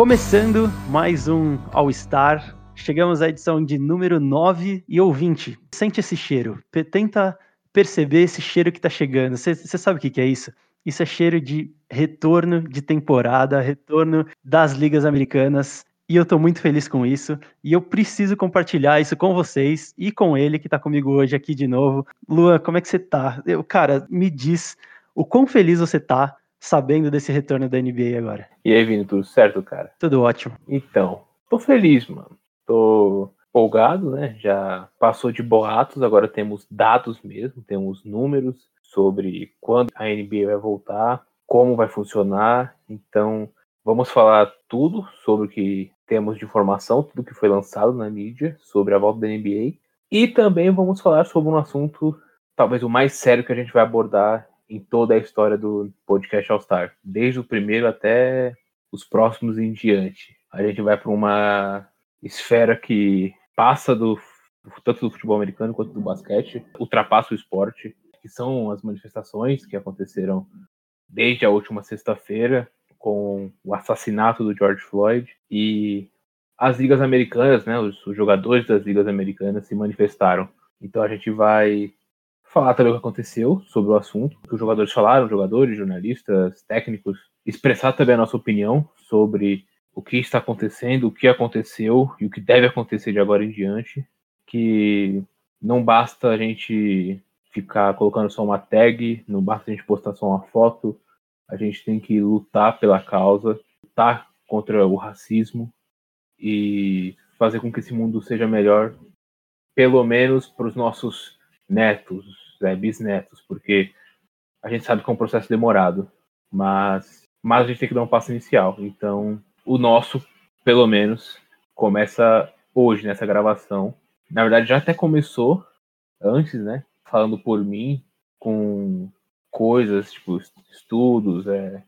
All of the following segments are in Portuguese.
Começando mais um All-Star. Chegamos à edição de número 9 e ouvinte. Sente esse cheiro. Tenta perceber esse cheiro que tá chegando. Você sabe o que, que é isso? Isso é cheiro de retorno de temporada, retorno das ligas americanas. E eu tô muito feliz com isso. E eu preciso compartilhar isso com vocês e com ele que tá comigo hoje aqui de novo. Luan, como é que você tá? Eu, cara, me diz o quão feliz você tá sabendo desse retorno da NBA agora. E aí, Vini, tudo certo, cara? Tudo ótimo. Então, tô feliz, mano. Tô empolgado, né? Já passou de boatos, agora temos dados mesmo, temos números sobre quando a NBA vai voltar, como vai funcionar. Então, vamos falar tudo sobre o que temos de informação, tudo que foi lançado na mídia sobre a volta da NBA. E também vamos falar sobre um assunto, talvez o mais sério que a gente vai abordar em toda a história do podcast All Star, desde o primeiro até os próximos em diante. A gente vai para uma esfera que passa do tanto do futebol americano quanto do basquete, ultrapassa o esporte, que são as manifestações que aconteceram desde a última sexta-feira com o assassinato do George Floyd e as ligas americanas, né, os, os jogadores das ligas americanas se manifestaram. Então a gente vai falar também o que aconteceu sobre o assunto, o que os jogadores falaram, jogadores, jornalistas, técnicos, expressar também a nossa opinião sobre o que está acontecendo, o que aconteceu e o que deve acontecer de agora em diante, que não basta a gente ficar colocando só uma tag, não basta a gente postar só uma foto, a gente tem que lutar pela causa, lutar contra o racismo e fazer com que esse mundo seja melhor, pelo menos para os nossos netos, né, bisnetos, porque a gente sabe que é um processo demorado, mas, mas a gente tem que dar um passo inicial. Então, o nosso, pelo menos, começa hoje nessa gravação. Na verdade, já até começou antes, né? Falando por mim, com coisas, tipo, estudos, é,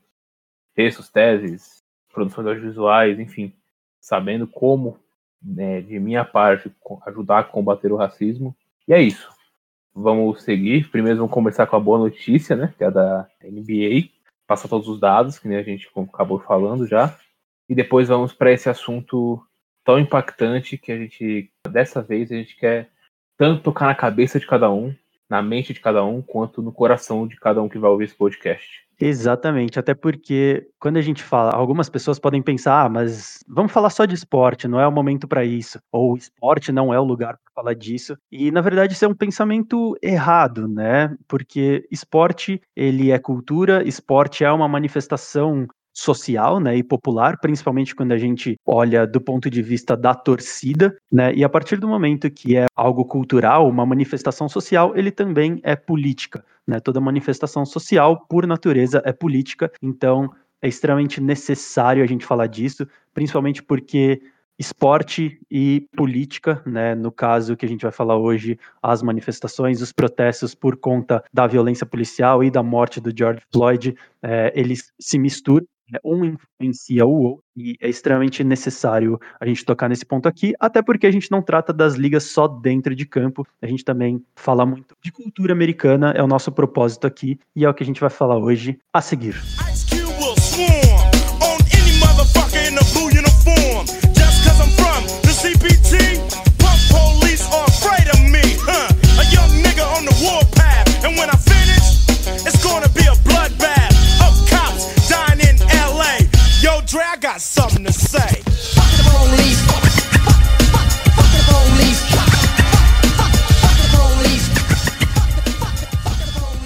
textos, teses, produções audiovisuais, enfim, sabendo como, né, de minha parte, ajudar a combater o racismo. E é isso vamos seguir. Primeiro vamos conversar com a boa notícia, né? Que é a da NBA. Passar todos os dados, que nem a gente acabou falando já. E depois vamos para esse assunto tão impactante que a gente, dessa vez, a gente quer tanto tocar na cabeça de cada um, na mente de cada um, quanto no coração de cada um que vai ouvir esse podcast. Exatamente, até porque quando a gente fala, algumas pessoas podem pensar, ah, mas vamos falar só de esporte, não é o momento para isso, ou esporte não é o lugar para falar disso. E na verdade isso é um pensamento errado, né? Porque esporte, ele é cultura, esporte é uma manifestação social, né, e popular, principalmente quando a gente olha do ponto de vista da torcida, né, e a partir do momento que é algo cultural, uma manifestação social, ele também é política, né, toda manifestação social, por natureza, é política, então é extremamente necessário a gente falar disso, principalmente porque esporte e política, né, no caso que a gente vai falar hoje, as manifestações, os protestos por conta da violência policial e da morte do George Floyd, é, eles se misturam um influencia o outro, e é extremamente necessário a gente tocar nesse ponto aqui, até porque a gente não trata das ligas só dentro de campo, a gente também fala muito de cultura americana, é o nosso propósito aqui, e é o que a gente vai falar hoje a seguir.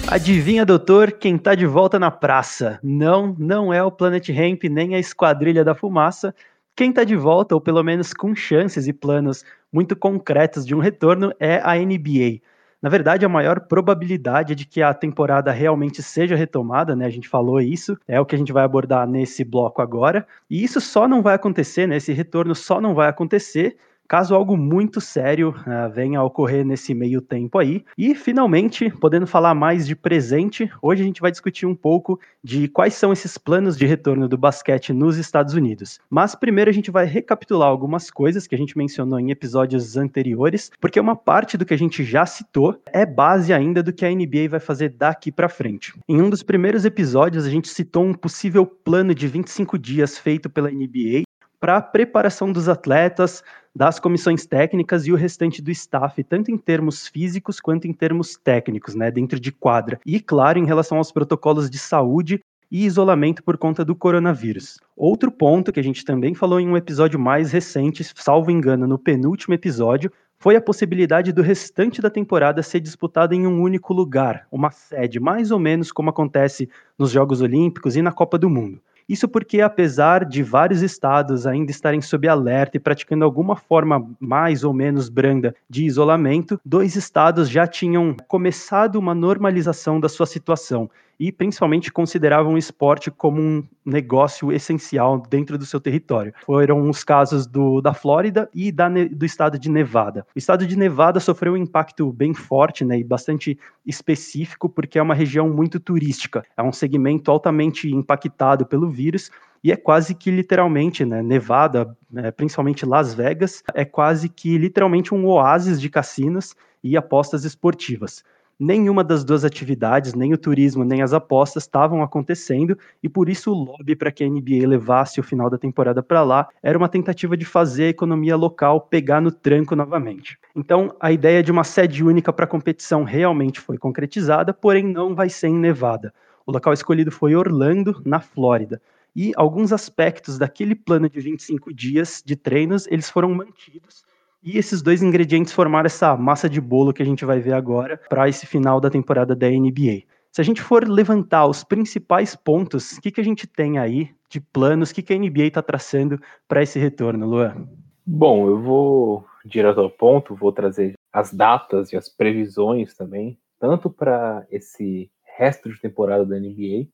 Adivinha, doutor, quem tá de volta na praça? Não, não é o Planet Ramp nem a Esquadrilha da Fumaça. Quem tá de volta, ou pelo menos com chances e planos muito concretos de um retorno, é a NBA. Na verdade, a maior probabilidade de que a temporada realmente seja retomada, né? A gente falou isso, é o que a gente vai abordar nesse bloco agora. E isso só não vai acontecer, né? Esse retorno só não vai acontecer caso algo muito sério uh, venha a ocorrer nesse meio tempo aí. E finalmente, podendo falar mais de presente, hoje a gente vai discutir um pouco de quais são esses planos de retorno do basquete nos Estados Unidos. Mas primeiro a gente vai recapitular algumas coisas que a gente mencionou em episódios anteriores, porque uma parte do que a gente já citou é base ainda do que a NBA vai fazer daqui para frente. Em um dos primeiros episódios a gente citou um possível plano de 25 dias feito pela NBA para a preparação dos atletas, das comissões técnicas e o restante do staff, tanto em termos físicos quanto em termos técnicos, né, dentro de quadra. E, claro, em relação aos protocolos de saúde e isolamento por conta do coronavírus. Outro ponto que a gente também falou em um episódio mais recente, salvo engano, no penúltimo episódio, foi a possibilidade do restante da temporada ser disputada em um único lugar, uma sede, mais ou menos como acontece nos Jogos Olímpicos e na Copa do Mundo. Isso porque, apesar de vários estados ainda estarem sob alerta e praticando alguma forma mais ou menos branda de isolamento, dois estados já tinham começado uma normalização da sua situação e principalmente consideravam o esporte como um negócio essencial dentro do seu território. Foram os casos do, da Flórida e da, do estado de Nevada. O estado de Nevada sofreu um impacto bem forte né, e bastante específico, porque é uma região muito turística, é um segmento altamente impactado pelo vírus e é quase que literalmente, né, Nevada, né, principalmente Las Vegas, é quase que literalmente um oásis de cassinos e apostas esportivas nenhuma das duas atividades, nem o turismo, nem as apostas estavam acontecendo, e por isso o lobby para que a NBA levasse o final da temporada para lá era uma tentativa de fazer a economia local pegar no tranco novamente. Então, a ideia de uma sede única para a competição realmente foi concretizada, porém não vai ser em Nevada. O local escolhido foi Orlando, na Flórida. E alguns aspectos daquele plano de 25 dias de treinos, eles foram mantidos, e esses dois ingredientes formaram essa massa de bolo que a gente vai ver agora para esse final da temporada da NBA. Se a gente for levantar os principais pontos, o que, que a gente tem aí de planos, o que, que a NBA está traçando para esse retorno, Luan? Bom, eu vou direto ao ponto, vou trazer as datas e as previsões também, tanto para esse resto de temporada da NBA,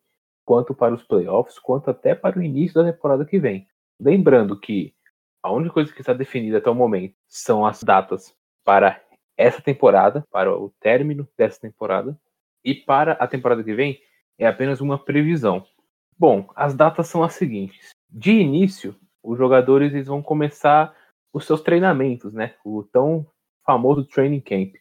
quanto para os playoffs, quanto até para o início da temporada que vem. Lembrando que a única coisa que está definida até o momento são as datas para essa temporada, para o término dessa temporada, e para a temporada que vem é apenas uma previsão. Bom, as datas são as seguintes. De início, os jogadores eles vão começar os seus treinamentos, né? O tão famoso training camp.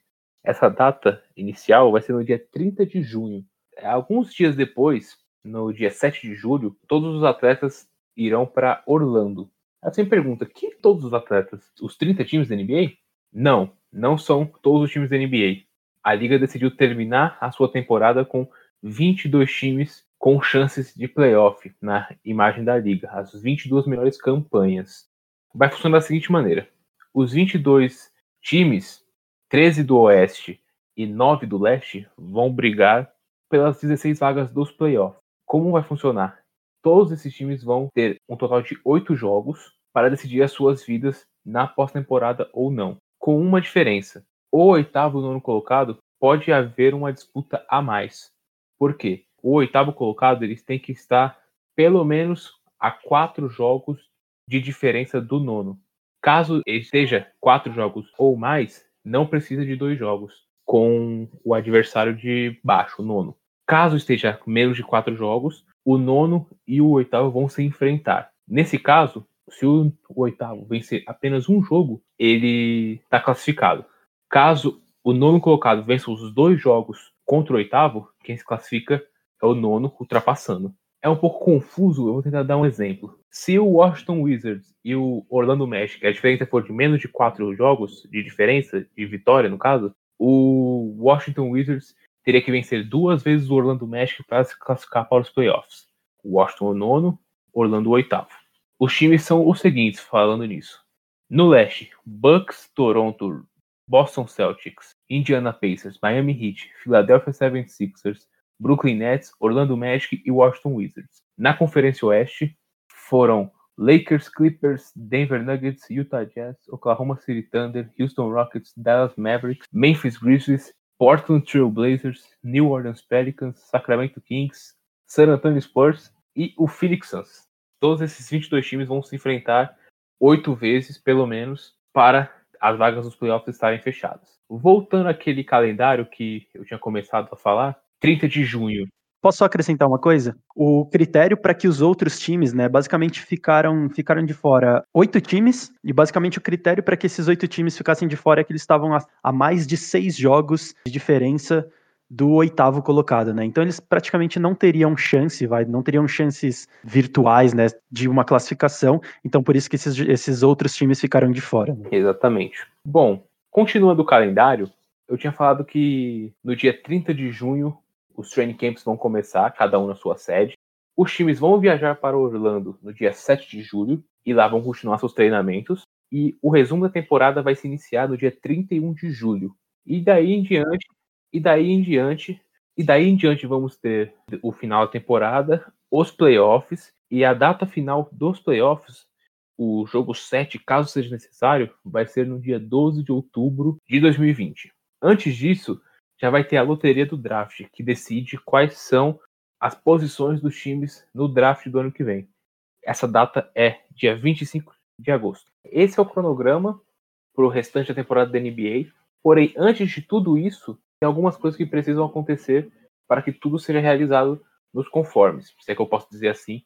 Essa data inicial vai ser no dia 30 de junho. Alguns dias depois, no dia 7 de julho, todos os atletas irão para Orlando. Aí você me pergunta, que todos os atletas? Os 30 times da NBA? Não, não são todos os times da NBA. A liga decidiu terminar a sua temporada com 22 times com chances de playoff na imagem da liga, as 22 melhores campanhas. Vai funcionar da seguinte maneira: os 22 times, 13 do Oeste e 9 do Leste, vão brigar pelas 16 vagas dos playoffs. Como vai funcionar? Todos esses times vão ter um total de oito jogos para decidir as suas vidas na pós-temporada ou não. Com uma diferença: o oitavo e nono colocado pode haver uma disputa a mais. Por quê? O oitavo colocado eles têm que estar pelo menos a quatro jogos de diferença do nono. Caso esteja quatro jogos ou mais, não precisa de dois jogos com o adversário de baixo, o nono. Caso esteja menos de quatro jogos, o nono e o oitavo vão se enfrentar. Nesse caso, se o, oitavo vencer apenas um jogo, ele está classificado. Caso o nono colocado vença os dois jogos contra o oitavo, quem se classifica é o nono, ultrapassando. É um pouco confuso, eu vou tentar dar um exemplo. Se o Washington Wizards e o Orlando Magic, a diferença for de menos de quatro jogos de diferença, de vitória no caso, o Washington Wizards teria que vencer duas vezes o Orlando Magic para se classificar para os playoffs. O Washington o nono, Orlando o oitavo. Os times são os seguintes, falando nisso. No leste, Bucks, Toronto, Boston Celtics, Indiana Pacers, Miami Heat, Philadelphia 76ers, Brooklyn Nets, Orlando Magic e Washington Wizards. Na Conferência Oeste, foram Lakers, Clippers, Denver Nuggets, Utah Jazz, Oklahoma City Thunder, Houston Rockets, Dallas Mavericks, Memphis Grizzlies, Portland Trail Blazers, New Orleans Pelicans, Sacramento Kings, San Antonio Spurs e o Phoenix Suns. Todos esses 22 times vão se enfrentar oito vezes, pelo menos, para as vagas dos playoffs estarem fechadas. Voltando àquele calendário que eu tinha começado a falar, 30 de junho Posso só acrescentar uma coisa? O critério para que os outros times, né, basicamente ficaram, ficaram de fora oito times, e basicamente o critério para que esses oito times ficassem de fora é que eles estavam a, a mais de seis jogos de diferença do oitavo colocado, né? Então eles praticamente não teriam chance, vai, não teriam chances virtuais, né, de uma classificação. Então por isso que esses, esses outros times ficaram de fora. Né? Exatamente. Bom, continuando o calendário, eu tinha falado que no dia 30 de junho os training camps vão começar, cada um na sua sede. Os times vão viajar para Orlando no dia 7 de julho e lá vão continuar seus treinamentos. E o resumo da temporada vai se iniciar no dia 31 de julho. E daí em diante e daí em diante, e daí em diante vamos ter o final da temporada, os playoffs e a data final dos playoffs, o jogo 7, caso seja necessário, vai ser no dia 12 de outubro de 2020. Antes disso, já vai ter a loteria do draft, que decide quais são as posições dos times no draft do ano que vem. Essa data é dia 25 de agosto. Esse é o cronograma para o restante da temporada da NBA. Porém, antes de tudo isso, tem algumas coisas que precisam acontecer para que tudo seja realizado nos conformes, se é que eu posso dizer assim,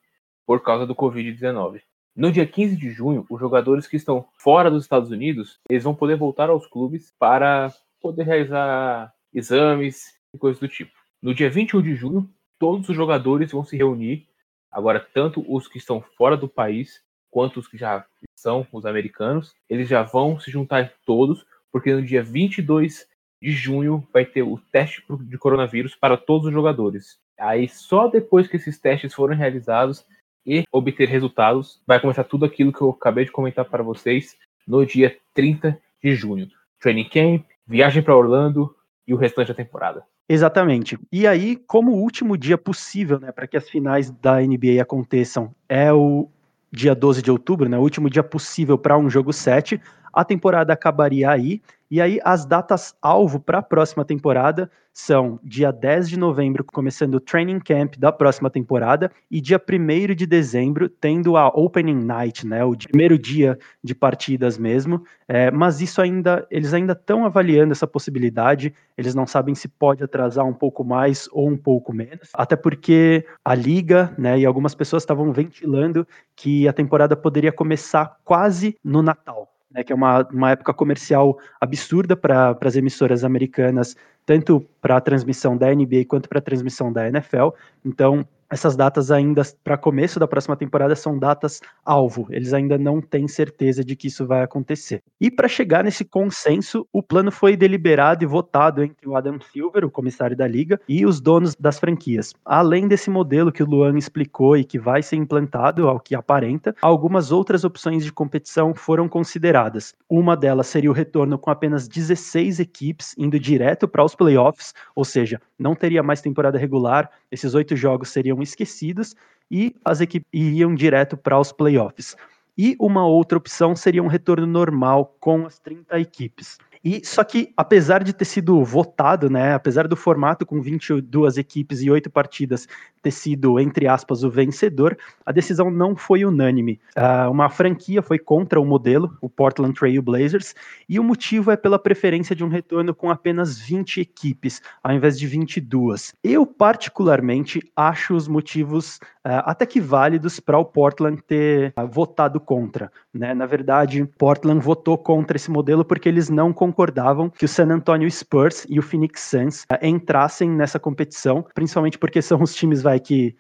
por causa do Covid-19. No dia 15 de junho, os jogadores que estão fora dos Estados Unidos, eles vão poder voltar aos clubes para poder realizar exames e coisas do tipo. No dia 21 de junho, todos os jogadores vão se reunir, agora tanto os que estão fora do país quanto os que já são os americanos, eles já vão se juntar todos, porque no dia 22 de junho vai ter o teste de coronavírus para todos os jogadores. Aí só depois que esses testes forem realizados e obter resultados, vai começar tudo aquilo que eu acabei de comentar para vocês no dia 30 de junho. Training camp, viagem para Orlando e o restante da temporada. Exatamente. E aí, como o último dia possível, né, para que as finais da NBA aconteçam é o dia 12 de outubro, né, o último dia possível para um jogo 7, a temporada acabaria aí e aí, as datas alvo para a próxima temporada são dia 10 de novembro, começando o training camp da próxima temporada, e dia 1 de dezembro, tendo a opening night, né? O primeiro dia de partidas mesmo. É, mas isso ainda, eles ainda estão avaliando essa possibilidade, eles não sabem se pode atrasar um pouco mais ou um pouco menos, até porque a liga, né, e algumas pessoas estavam ventilando que a temporada poderia começar quase no Natal né, que é uma, uma época comercial absurda para as emissoras americanas, tanto para a transmissão da NBA quanto para a transmissão da NFL. Então, essas datas ainda para começo da próxima temporada são datas alvo. Eles ainda não têm certeza de que isso vai acontecer. E para chegar nesse consenso, o plano foi deliberado e votado entre o Adam Silver, o comissário da liga, e os donos das franquias. Além desse modelo que o Luan explicou e que vai ser implantado, ao que aparenta, algumas outras opções de competição foram consideradas. Uma delas seria o retorno com apenas 16 equipes indo direto para os playoffs, ou seja, não teria mais temporada regular, esses oito jogos seriam esquecidos e as equipes iriam direto para os playoffs. E uma outra opção seria um retorno normal com as 30 equipes. E só que, apesar de ter sido votado, né, apesar do formato com 22 equipes e 8 partidas ter sido, entre aspas, o vencedor, a decisão não foi unânime. Uh, uma franquia foi contra o modelo, o Portland Trail Blazers, e o motivo é pela preferência de um retorno com apenas 20 equipes, ao invés de 22. Eu, particularmente, acho os motivos uh, até que válidos para o Portland ter uh, votado contra. Né? Na verdade, Portland votou contra esse modelo porque eles não concordavam que o San Antonio Spurs e o Phoenix Suns entrassem nessa competição, principalmente porque são os times vai, que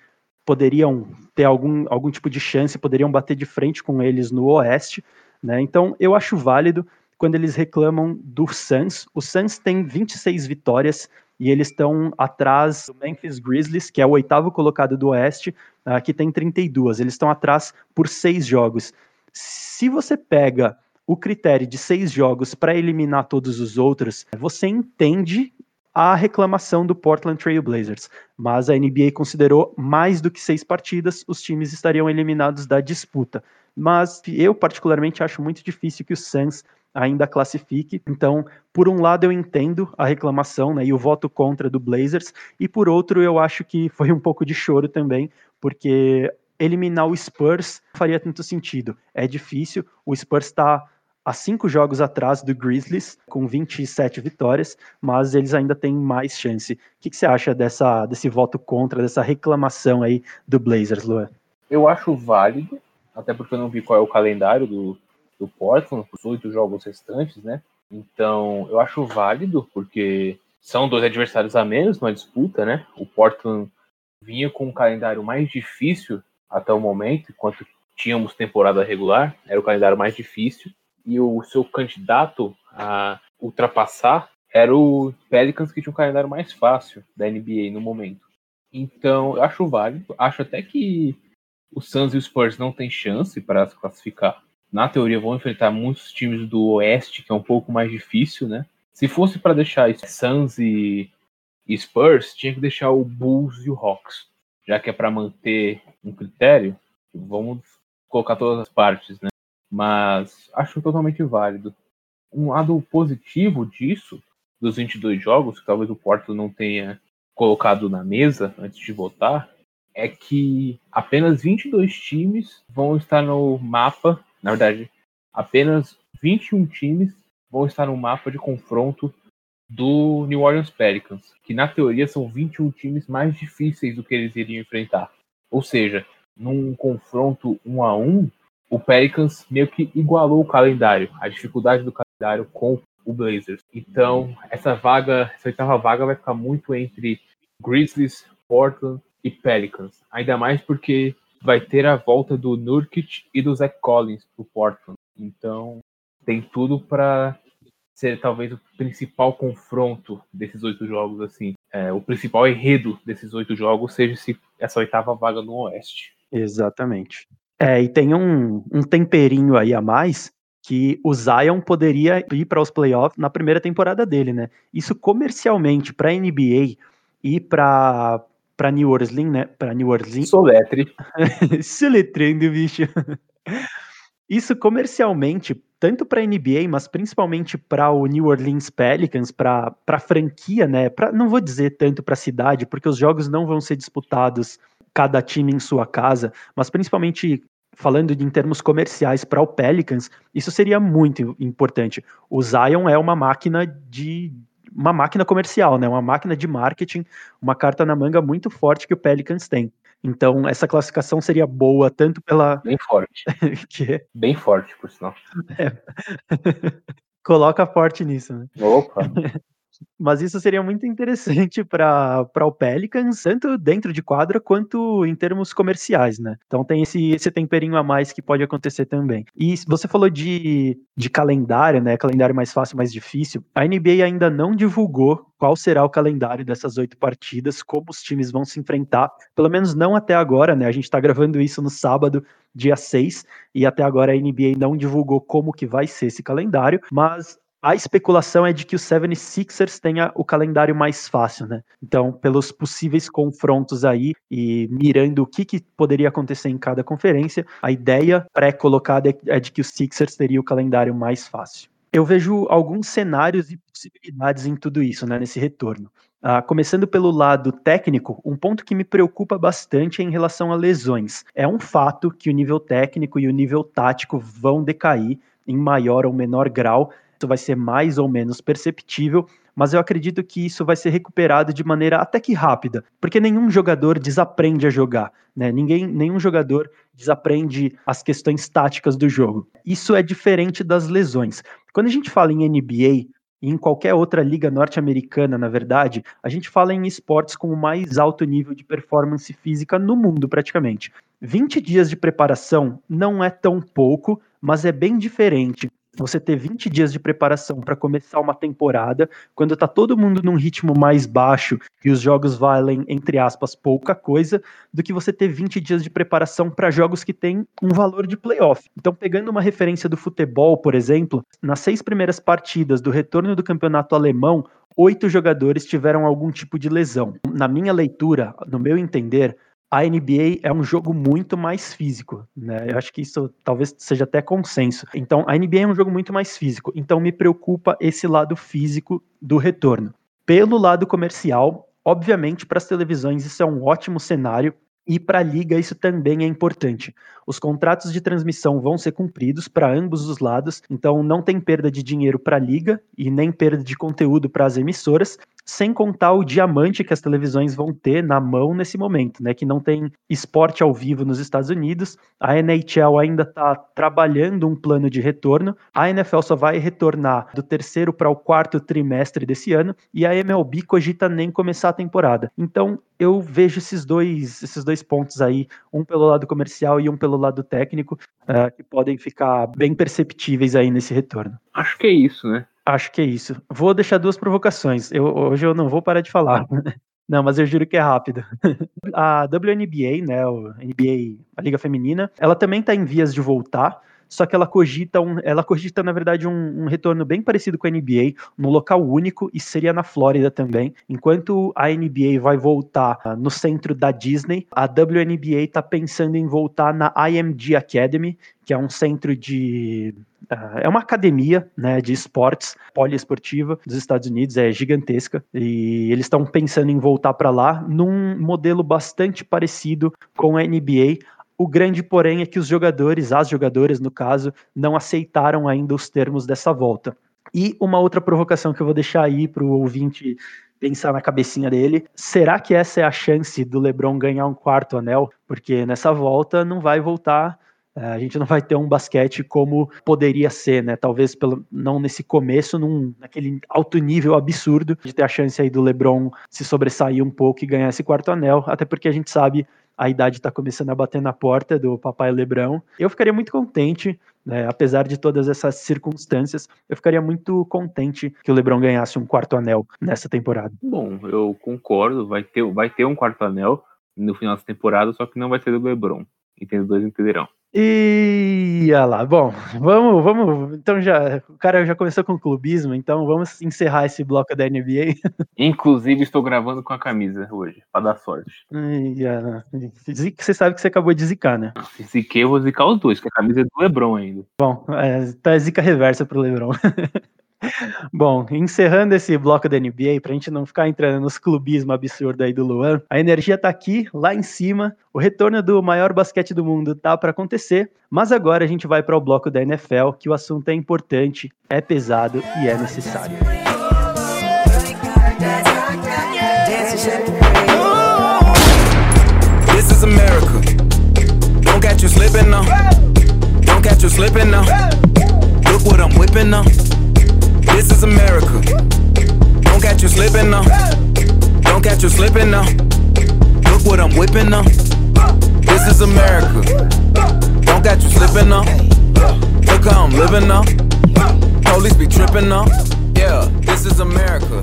poderiam ter algum, algum tipo de chance, poderiam bater de frente com eles no Oeste. Né? Então, eu acho válido quando eles reclamam do Suns. O Suns tem 26 vitórias e eles estão atrás do Memphis Grizzlies, que é o oitavo colocado do Oeste, uh, que tem 32. Eles estão atrás por seis jogos. Se você pega o critério de seis jogos para eliminar todos os outros, você entende a reclamação do Portland Trail Blazers, mas a NBA considerou mais do que seis partidas, os times estariam eliminados da disputa. Mas eu particularmente acho muito difícil que o Suns ainda classifique. Então, por um lado eu entendo a reclamação, né, e o voto contra do Blazers, e por outro eu acho que foi um pouco de choro também, porque eliminar o Spurs faria tanto sentido. É difícil, o Spurs está a cinco jogos atrás do Grizzlies, com 27 vitórias, mas eles ainda têm mais chance. O que, que você acha dessa, desse voto contra, dessa reclamação aí do Blazers, Luan? Eu acho válido, até porque eu não vi qual é o calendário do, do Portland, os oito jogos restantes, né? Então, eu acho válido, porque são dois adversários a menos na disputa, né? O Portland vinha com um calendário mais difícil até o momento, enquanto tínhamos temporada regular, era o calendário mais difícil, e o seu candidato a ultrapassar era o Pelicans, que tinha um calendário mais fácil da NBA no momento. Então, eu acho válido. Acho até que o Suns e o Spurs não têm chance para se classificar. Na teoria, vão enfrentar muitos times do Oeste, que é um pouco mais difícil, né? Se fosse para deixar Suns e, Spurs, tinha que deixar o Bulls e o Hawks. Já que é para manter um critério, vamos colocar todas as partes, né? Mas acho totalmente válido. Um lado positivo disso, dos 22 jogos, que talvez o Porto não tenha colocado na mesa antes de votar, é que apenas 22 times vão estar no mapa, na verdade, apenas 21 times vão estar no mapa de confronto do New Orleans Pelicans, que na teoria são 21 times mais difíceis do que eles iriam enfrentar. Ou seja, num confronto um a um, o Pelicans meio que igualou o calendário, a dificuldade do calendário com o Blazers. Então, essa vaga, essa oitava vaga vai ficar muito entre Grizzlies, Portland e Pelicans. Ainda mais porque vai ter a volta do Nurkic e do Zach Collins pro Portland. Então, tem tudo para ser talvez o principal confronto desses oito jogos, assim. É, o principal enredo desses oito jogos seja se essa oitava vaga no Oeste. Exatamente. É, e tem um, um temperinho aí a mais que o Zion poderia ir para os playoffs na primeira temporada dele, né? Isso comercialmente para a NBA e para para New Orleans, né? Para New Orleans. Soletre. Soletrando, bicho. Isso comercialmente, tanto para a NBA, mas principalmente para o New Orleans Pelicans, para a franquia, né? Pra, não vou dizer tanto para a cidade, porque os jogos não vão ser disputados cada time em sua casa, mas principalmente falando de, em termos comerciais para o Pelicans, isso seria muito importante. O Zion é uma máquina de uma máquina comercial, né? Uma máquina de marketing, uma carta na manga muito forte que o Pelicans tem. Então, essa classificação seria boa tanto pela. Bem forte. que... Bem forte, por sinal. É. Coloca forte nisso, né? Opa! Mas isso seria muito interessante para o Pelicans, tanto dentro de quadra quanto em termos comerciais, né? Então tem esse, esse temperinho a mais que pode acontecer também. E você falou de, de calendário, né? Calendário mais fácil, mais difícil. A NBA ainda não divulgou qual será o calendário dessas oito partidas, como os times vão se enfrentar, pelo menos não até agora, né? A gente está gravando isso no sábado, dia 6, e até agora a NBA não divulgou como que vai ser esse calendário, mas a especulação é de que o 76ers tenha o calendário mais fácil, né? Então, pelos possíveis confrontos aí e mirando o que, que poderia acontecer em cada conferência, a ideia pré-colocada é de que o Sixers teria o calendário mais fácil. Eu vejo alguns cenários e possibilidades em tudo isso, né, nesse retorno. Uh, começando pelo lado técnico, um ponto que me preocupa bastante é em relação a lesões. É um fato que o nível técnico e o nível tático vão decair em maior ou menor grau isso vai ser mais ou menos perceptível, mas eu acredito que isso vai ser recuperado de maneira até que rápida, porque nenhum jogador desaprende a jogar, né? Ninguém, nenhum jogador desaprende as questões táticas do jogo. Isso é diferente das lesões. Quando a gente fala em NBA, e em qualquer outra liga norte-americana, na verdade, a gente fala em esportes com o mais alto nível de performance física no mundo, praticamente. 20 dias de preparação não é tão pouco, mas é bem diferente você ter 20 dias de preparação para começar uma temporada, quando está todo mundo num ritmo mais baixo e os jogos valem, entre aspas, pouca coisa, do que você ter 20 dias de preparação para jogos que têm um valor de playoff. Então, pegando uma referência do futebol, por exemplo, nas seis primeiras partidas do retorno do campeonato alemão, oito jogadores tiveram algum tipo de lesão. Na minha leitura, no meu entender, a NBA é um jogo muito mais físico, né? Eu acho que isso talvez seja até consenso. Então, a NBA é um jogo muito mais físico. Então, me preocupa esse lado físico do retorno. Pelo lado comercial, obviamente, para as televisões isso é um ótimo cenário e para a liga isso também é importante. Os contratos de transmissão vão ser cumpridos para ambos os lados, então não tem perda de dinheiro para a liga e nem perda de conteúdo para as emissoras. sem contar o diamante que as televisões vão ter na mão nesse momento, né? Que não tem esporte ao vivo nos Estados Unidos, a NHL ainda está trabalhando um plano de retorno, a NFL só vai retornar do terceiro para o quarto trimestre desse ano e a MLB cogita nem começar a temporada. Então eu vejo esses dois, esses dois pontos aí, um pelo lado comercial e um pelo lado técnico, uh, que podem ficar bem perceptíveis aí nesse retorno. Acho que é isso, né? Acho que é isso. Vou deixar duas provocações. Eu, hoje eu não vou parar de falar. Não, mas eu juro que é rápido. a WNBA, né, o NBA, a Liga Feminina, ela também está em vias de voltar só que ela cogita, um, ela cogita na verdade, um, um, retorno bem parecido com a NBA, no local único, e seria na Flórida também. Enquanto a NBA vai voltar uh, no centro da Disney, a WNBA está pensando em voltar na IMG Academy, que é um centro de. Uh, é uma academia né, de esportes poliesportiva dos Estados Unidos, é gigantesca, e eles estão pensando em voltar para lá num modelo bastante parecido com a NBA, o grande, porém, é que os jogadores, as jogadoras no caso, não aceitaram ainda os termos dessa volta. E uma outra provocação que eu vou deixar aí para o ouvinte pensar na cabecinha dele. Será que essa é a chance do LeBron ganhar um quarto anel? Porque nessa volta não vai voltar. Eh, a gente não vai ter um basquete como poderia ser, né? Talvez pelo, não nesse começo, num, naquele alto nível absurdo de ter a chance aí do LeBron se sobressair um pouco e ganhar esse quarto anel, até porque a gente sabe a idade está começando a bater na porta do papai Lebrão. Eu ficaria muito contente, né, apesar de todas essas circunstâncias, eu ficaria muito contente que o Lebrão ganhasse um quarto anel nessa temporada. Bom, eu concordo, vai ter, vai ter um quarto anel no final da temporada, só que não vai ser do Lebron. Entendedores entenderão. E olha lá, bom, vamos, vamos. Então já o cara já começou com clubismo, então vamos encerrar esse bloco da NBA. Inclusive, estou gravando com a camisa hoje, para dar sorte. E, ah, você sabe que você acabou de zicar, né? Se ziquei, eu vou zicar os dois, que a camisa é do Lebron ainda. Bom, é, tá zica reversa pro Lebron. Bom, encerrando esse bloco da NBA, pra gente não ficar entrando nos clubismo absurdo aí do Luan, a energia tá aqui, lá em cima, o retorno do maior basquete do mundo tá para acontecer, mas agora a gente vai para o bloco da NFL, que o assunto é importante, é pesado e é necessário. This is America. Don't catch you slipping now. Don't catch you slipping now. Look what I'm whipping now. This is America. Don't catch you slipping now. Don't catch you slipping now. Look what I'm whipping now. This is America. Don't catch you slipping now. Look how I'm living now. Police be tripping now. Yeah, this is America.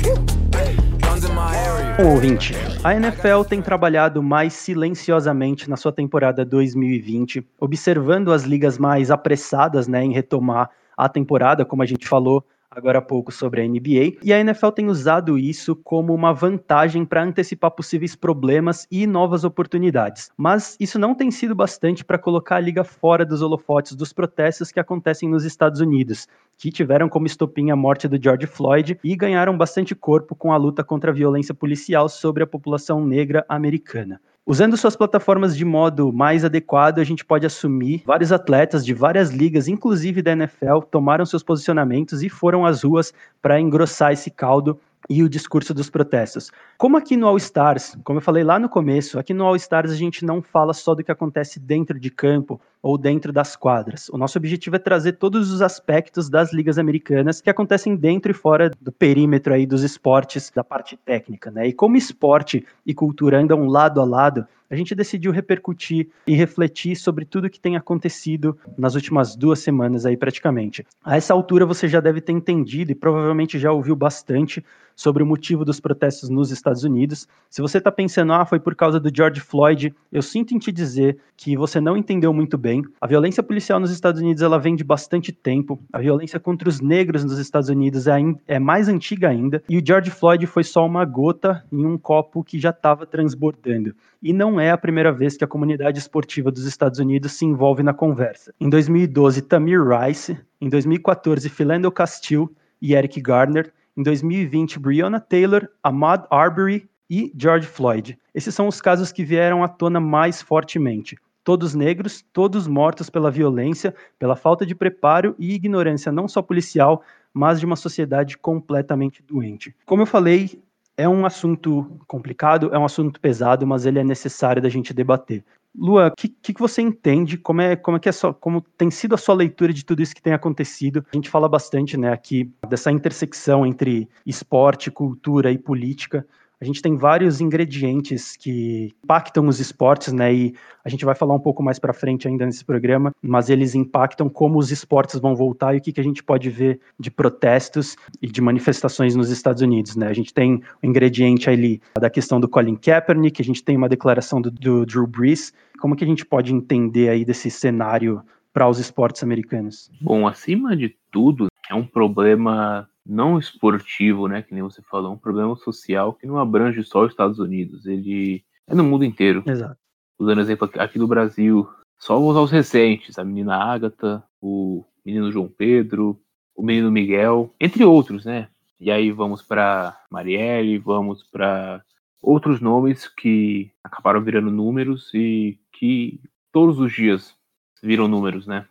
Ouvinte, a NFL tem trabalhado mais silenciosamente na sua temporada 2020, observando as ligas mais apressadas né, em retomar a temporada, como a gente falou, agora há pouco sobre a NBA, e a NFL tem usado isso como uma vantagem para antecipar possíveis problemas e novas oportunidades. Mas isso não tem sido bastante para colocar a liga fora dos holofotes dos protestos que acontecem nos Estados Unidos, que tiveram como estopim a morte do George Floyd e ganharam bastante corpo com a luta contra a violência policial sobre a população negra americana. Usando suas plataformas de modo mais adequado, a gente pode assumir vários atletas de várias ligas, inclusive da NFL, tomaram seus posicionamentos e foram às ruas para engrossar esse caldo e o discurso dos protestos. Como aqui no All Stars, como eu falei lá no começo, aqui no All Stars a gente não fala só do que acontece dentro de campo ou dentro das quadras. O nosso objetivo é trazer todos os aspectos das ligas americanas que acontecem dentro e fora do perímetro aí dos esportes, da parte técnica, né? E como esporte e cultura andam lado a lado, a gente decidiu repercutir e refletir sobre tudo que tem acontecido nas últimas duas semanas aí praticamente. A essa altura você já deve ter entendido e provavelmente já ouviu bastante sobre o motivo dos protestos nos Estados Unidos. Se você está pensando, ah, foi por causa do George Floyd, eu sinto em te dizer que você não entendeu muito bem. A violência policial nos Estados Unidos ela vem de bastante tempo. A violência contra os negros nos Estados Unidos é, é mais antiga ainda. E o George Floyd foi só uma gota em um copo que já estava transbordando. E não é a primeira vez que a comunidade esportiva dos Estados Unidos se envolve na conversa. Em 2012, Tamir Rice. Em 2014, Philando Castile e Eric Garner em 2020, Breonna Taylor, Ahmaud Arbery e George Floyd. Esses são os casos que vieram à tona mais fortemente. Todos negros, todos mortos pela violência, pela falta de preparo e ignorância não só policial, mas de uma sociedade completamente doente. Como eu falei, É um assunto complicado, é um assunto pesado, mas ele é necessário da gente debater. Lua, o que, que, você entende? Como é, como é que é sua, como tem sido a sua leitura de tudo isso que tem acontecido? A gente fala bastante, né, aqui dessa intersecção entre esporte, cultura e política a gente tem vários ingredientes que impactam os esportes, né? E a gente vai falar um pouco mais para frente ainda nesse programa, mas eles impactam como os esportes vão voltar e o que, que a gente pode ver de protestos e de manifestações nos Estados Unidos, né? A gente tem o ingrediente ali da questão do Colin Kaepernick, a gente tem uma declaração do, do Drew Brees. Como que a gente pode entender aí desse cenário para os esportes americanos? Bom, acima de tudo, é um problema não esportivo, né, que nem você falou, é um problema social que não abrange só os Estados Unidos, ele é no mundo inteiro. Exato. Usando exemplo aqui no Brasil, só vou usar os recentes, a menina Ágata, o menino João Pedro, o menino Miguel, entre outros, né? E aí vamos para Marielle, vamos para outros nomes que acabaram virando números e que todos os dias viram números, né?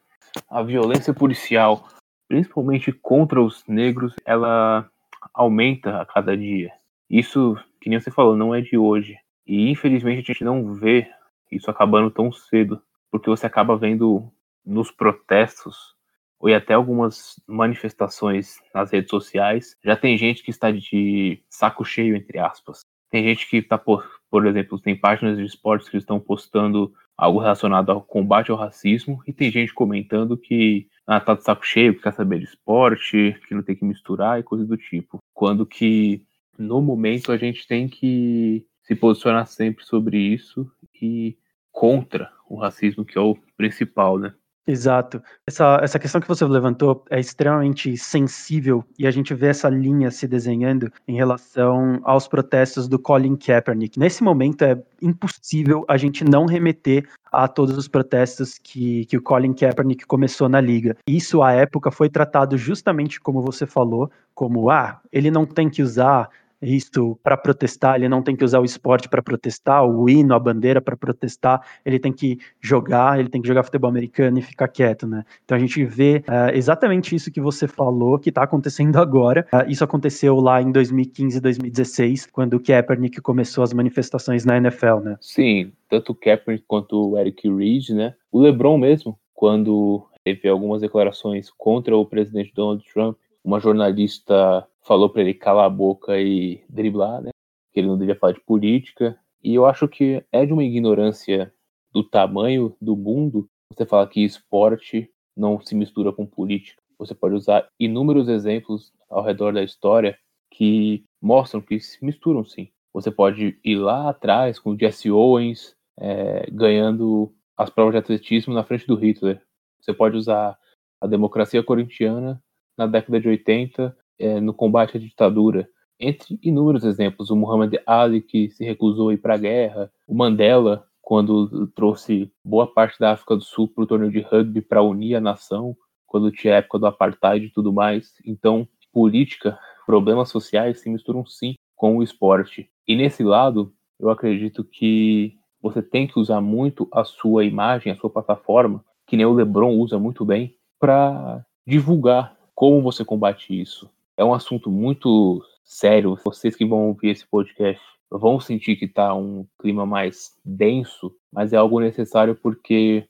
A violência policial principalmente contra os negros, ela aumenta a cada dia. Isso, que nem você falou, não é de hoje. E infelizmente a gente não vê isso acabando tão cedo, porque você acaba vendo nos protestos ou até algumas manifestações nas redes sociais, já tem gente que está de saco cheio, entre aspas. Tem gente que está, por, por exemplo, tem páginas de esportes que estão postando algo relacionado ao combate ao racismo, e tem gente comentando que ah, tá de saco cheio, que quer saber de esporte, que não tem que misturar e coisas do tipo. Quando que, no momento, a gente tem que se posicionar sempre sobre isso e contra o racismo, que é o principal, né? Exato. Essa, essa questão que você levantou é extremamente sensível e a gente vê essa linha se desenhando em relação aos protestos do Colin Kaepernick. Nesse momento é impossível a gente não remeter a todos os protestos que, que o Colin Kaepernick começou na liga. Isso, à época, foi tratado justamente como você falou, como, ah, ele não tem que usar isto para protestar, ele não tem que usar o esporte para protestar, o hino, a bandeira para protestar, ele tem que jogar, ele tem que jogar futebol americano e ficar quieto, né? Então a gente vê uh, exatamente isso que você falou que está acontecendo agora. Uh, isso aconteceu lá em 2015, 2016, quando o Kaepernick começou as manifestações na NFL, né? Sim, tanto o Kaepernick quanto o Eric Reed, né? O LeBron mesmo, quando teve algumas declarações contra o presidente Donald Trump, uma jornalista falou para ele calar a boca e driblar, né? Que ele não devia falar de política. E eu acho que é de uma ignorância do tamanho do mundo você falar que esporte não se mistura com política. Você pode usar inúmeros exemplos ao redor da história que mostram que se misturam sim. Você pode ir lá atrás com o Jesse Owens é, ganhando as provas de atletismo na frente do Hitler. Você pode usar a democracia corintiana na década de 80 é, no combate à ditadura. Entre inúmeros exemplos, o Muhammad Ali, que se recusou a ir para a guerra, o Mandela, quando trouxe boa parte da África do Sul para o torneio de rugby para unir a nação, quando tinha a época do apartheid e tudo mais. Então, política, problemas sociais se misturam sim com o esporte. E nesse lado, eu acredito que você tem que usar muito a sua imagem, a sua plataforma, que nem o LeBron usa muito bem, para divulgar como você combate isso. É um assunto muito sério. Vocês que vão ouvir esse podcast vão sentir que está um clima mais denso, mas é algo necessário porque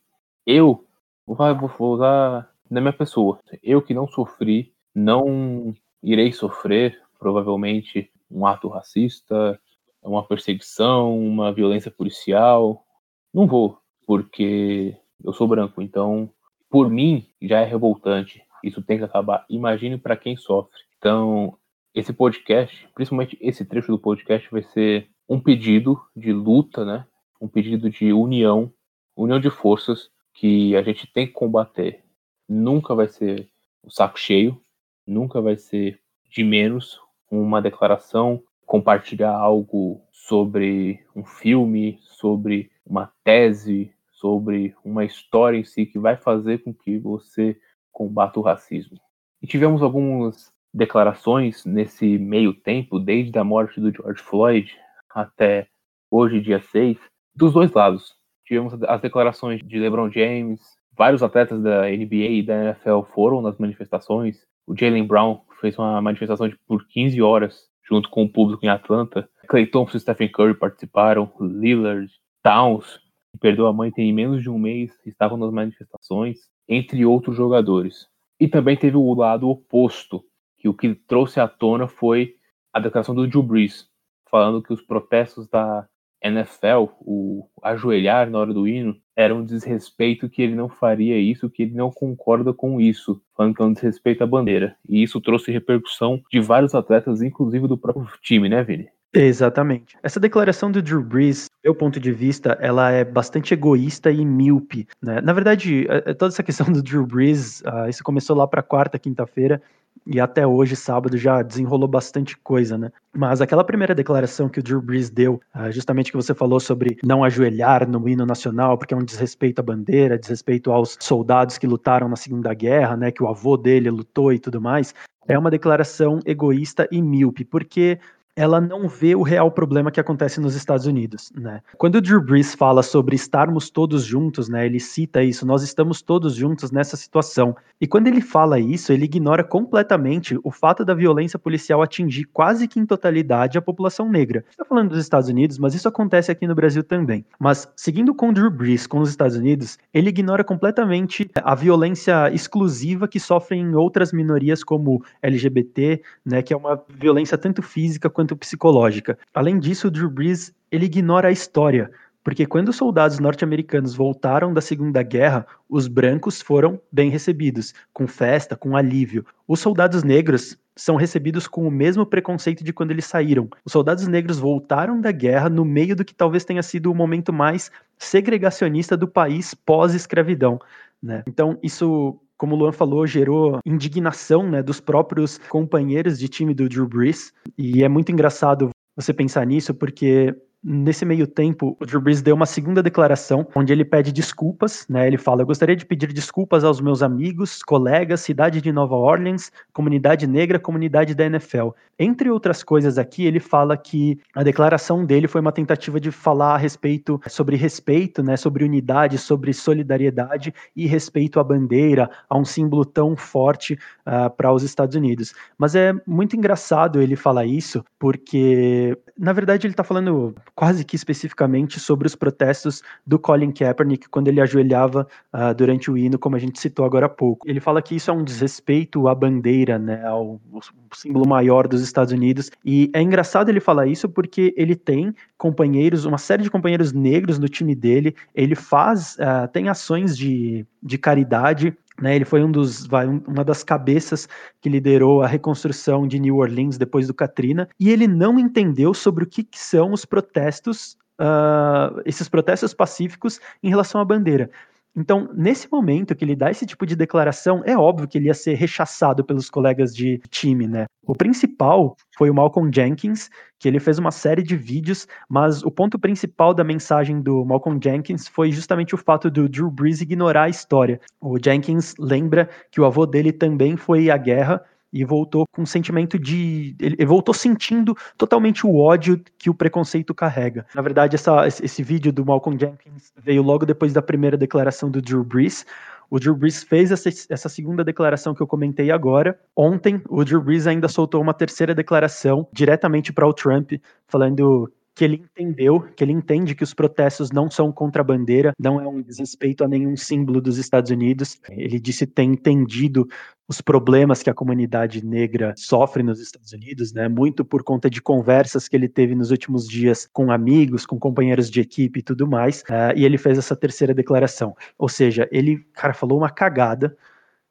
eu vou usar na minha pessoa. Eu que não sofri, não irei sofrer provavelmente um ato racista, uma perseguição, uma violência policial. Não vou, porque eu sou branco. Então, por mim, já é revoltante. Isso tem que acabar. Imagine para quem sofre. Então, esse podcast, principalmente esse trecho do podcast, vai ser um pedido de luta, né? Um pedido de união, união de forças que a gente tem que combater. Nunca vai ser o saco cheio, nunca vai ser de menos uma declaração, compartilhar algo sobre um filme, sobre uma tese, sobre uma história em si que vai fazer com que você combata o racismo. E tivemos algumas declarações nesse meio tempo, desde a morte do George Floyd até hoje, dia 6, dos dois lados. Tivemos as declarações de LeBron James, vários atletas da NBA e da NFL foram nas manifestações. O Jalen Brown fez uma manifestação de, por 15 horas junto com o público em Atlanta. Clay Thompson e Stephen Curry participaram, Lillard, Towns, que perdeu a mãe tem menos de um mês, estavam nas manifestações, entre outros jogadores. E também teve o lado oposto, que o que trouxe à tona foi a declaração do Drew Brees, falando que os protestos da NFL, o ajoelhar na hora do hino, era um desrespeito que ele não faria isso, que ele não concorda com isso, falando que é um desrespeito à bandeira. E isso trouxe repercussão de vários atletas, inclusive do próprio time, né, Vini? Exatamente. Essa declaração do Drew Brees, do meu ponto de vista, ela é bastante egoísta e míope. Né? Na verdade, é, é toda essa questão do Drew Brees, uh, isso começou lá para quarta, quinta-feira, e até hoje, sábado, já desenrolou bastante coisa, né? Mas aquela primeira declaração que o Drew Brees deu, uh, justamente que você falou sobre não ajoelhar no hino nacional, porque é um desrespeito à bandeira, desrespeito aos soldados que lutaram na Segunda Guerra, né? Que o avô dele lutou e tudo mais, é uma declaração egoísta e míope, porque ela não vê o real problema que acontece nos Estados Unidos, né? Quando o Drew Brees fala sobre estarmos todos juntos, né? Ele cita isso, nós estamos todos juntos nessa situação. E quando ele fala isso, ele ignora completamente o fato da violência policial atingir quase que em totalidade a população negra. Está falando dos Estados Unidos, mas isso acontece aqui no Brasil também. Mas seguindo com o Drew Brees com os Estados Unidos, ele ignora completamente a violência exclusiva que sofrem outras minorias como LGBT, né? Que é uma violência tanto física quanto quanto psicológica. Além disso, o Drew Brees ele ignora a história, porque quando os soldados norte-americanos voltaram da Segunda Guerra, os brancos foram bem recebidos, com festa, com alívio. Os soldados negros são recebidos com o mesmo preconceito de quando eles saíram. Os soldados negros voltaram da guerra no meio do que talvez tenha sido o momento mais segregacionista do país pós-escravidão. Né? Então, isso como o Luan falou, gerou indignação né, dos próprios companheiros de time do Drew Brees. E é muito engraçado você pensar nisso, porque Nesse meio tempo, o Drew Brees deu uma segunda declaração, onde ele pede desculpas, né? Ele fala: "Eu gostaria de pedir desculpas aos meus amigos, colegas, cidade de Nova Orleans, comunidade negra, comunidade da NFL". Entre outras coisas aqui, ele fala que a declaração dele foi uma tentativa de falar a respeito sobre respeito, né, sobre unidade, sobre solidariedade e respeito à bandeira, a um símbolo tão forte uh, para os Estados Unidos. Mas é muito engraçado ele falar isso, porque na verdade ele está falando quase que especificamente sobre os protestos do Colin Kaepernick quando ele ajoelhava uh, durante o hino, como a gente citou agora há pouco. Ele fala que isso é um desrespeito à bandeira, né, ao, ao símbolo maior dos Estados Unidos. E é engraçado ele falar isso porque ele tem companheiros, uma série de companheiros negros no time dele. Ele faz, uh, tem ações de, de caridade né, ele foi um dos, vai, uma das cabeças que liderou a reconstrução de New Orleans depois do Katrina, e ele não entendeu sobre o que, que são os protestos, uh, esses protestos pacíficos em relação à bandeira. Então, nesse momento que ele dá esse tipo de declaração, é óbvio que ele ia ser rechaçado pelos colegas de time, né? O principal foi o Malcolm Jenkins, que ele fez uma série de vídeos, mas o ponto principal da mensagem do Malcolm Jenkins foi justamente o fato do Drew Brees ignorar a história. O Jenkins lembra que o avô dele também foi à guerra e voltou com um sentimento de. Ele voltou sentindo totalmente o ódio que o preconceito carrega. Na verdade, essa, esse vídeo do Malcolm Jenkins veio logo depois da primeira declaração do Drew Brees. O Drew Brees fez essa, essa, segunda declaração que eu comentei agora. Ontem, o Drew Brees ainda soltou uma terceira declaração diretamente para o Trump, falando que ele entendeu, que ele entende que os protestos não são contra a bandeira, não é um desrespeito a nenhum símbolo dos Estados Unidos. Ele disse ter entendido os problemas que a comunidade negra sofre nos Estados Unidos, né? Muito por conta de conversas que ele teve nos últimos dias com amigos, com companheiros de equipe e tudo mais. Uh, e ele fez essa terceira declaração. Ou seja, ele, cara, falou uma cagada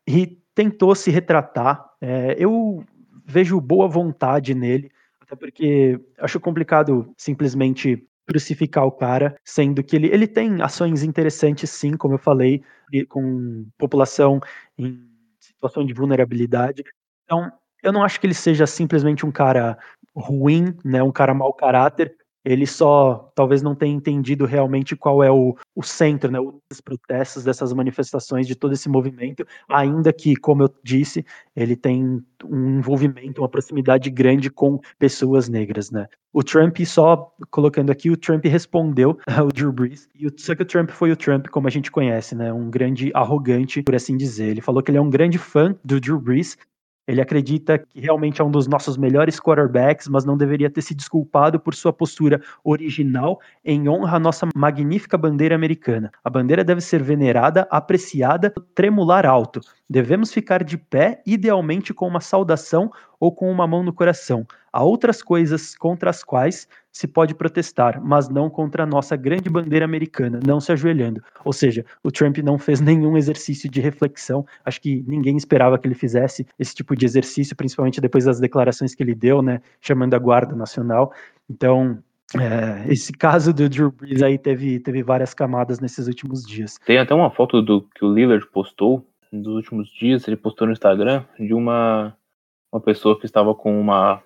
e tentou se retratar. É, eu vejo boa vontade nele até porque acho complicado simplesmente crucificar o cara, sendo que ele, ele tem ações interessantes, sim, como eu falei, com população em situação de vulnerabilidade. Então, eu não acho que ele seja simplesmente um cara ruim, né, um cara mau caráter, ele só talvez não tenha entendido realmente qual é o, o centro, né, os protestos dessas manifestações, de todo esse movimento, ainda que, como eu disse, ele tem um envolvimento, uma proximidade grande com pessoas negras, né. O Trump, só colocando aqui, o Trump respondeu ao Drew Brees, e o, só que o Trump foi o Trump como a gente conhece, né, um grande arrogante, por assim dizer. Ele falou que ele é um grande fã do Drew Brees, Ele acredita que realmente é um dos nossos melhores quarterbacks, mas não deveria ter se desculpado por sua postura original em honra à nossa magnífica bandeira americana. A bandeira deve ser venerada, apreciada, tremular alto. Devemos ficar de pé, idealmente com uma saudação ou com uma mão no coração. Há outras coisas contra as quais se pode protestar, mas não contra a nossa grande bandeira americana, não se ajoelhando. Ou seja, o Trump não fez nenhum exercício de reflexão. Acho que ninguém esperava que ele fizesse esse tipo de exercício, principalmente depois das declarações que ele deu, né, chamando a Guarda Nacional. Então, é, esse caso do Drew Brees aí teve, teve várias camadas nesses últimos dias. Tem até uma foto do que o Lillard postou nos últimos dias, ele postou no Instagram, de uma, uma pessoa que estava com uma,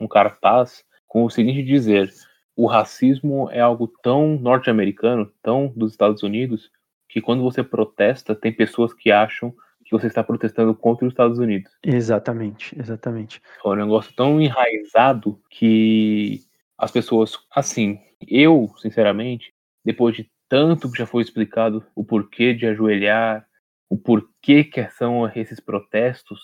um cartaz com o seguinte dizer: o racismo é algo tão norte-americano, tão dos Estados Unidos, que quando você protesta, tem pessoas que acham que você está protestando contra os Estados Unidos. Exatamente, exatamente. É um negócio tão enraizado que as pessoas, assim, eu, sinceramente, depois de tanto que já foi explicado o porquê de ajoelhar, o porquê que são esses protestos,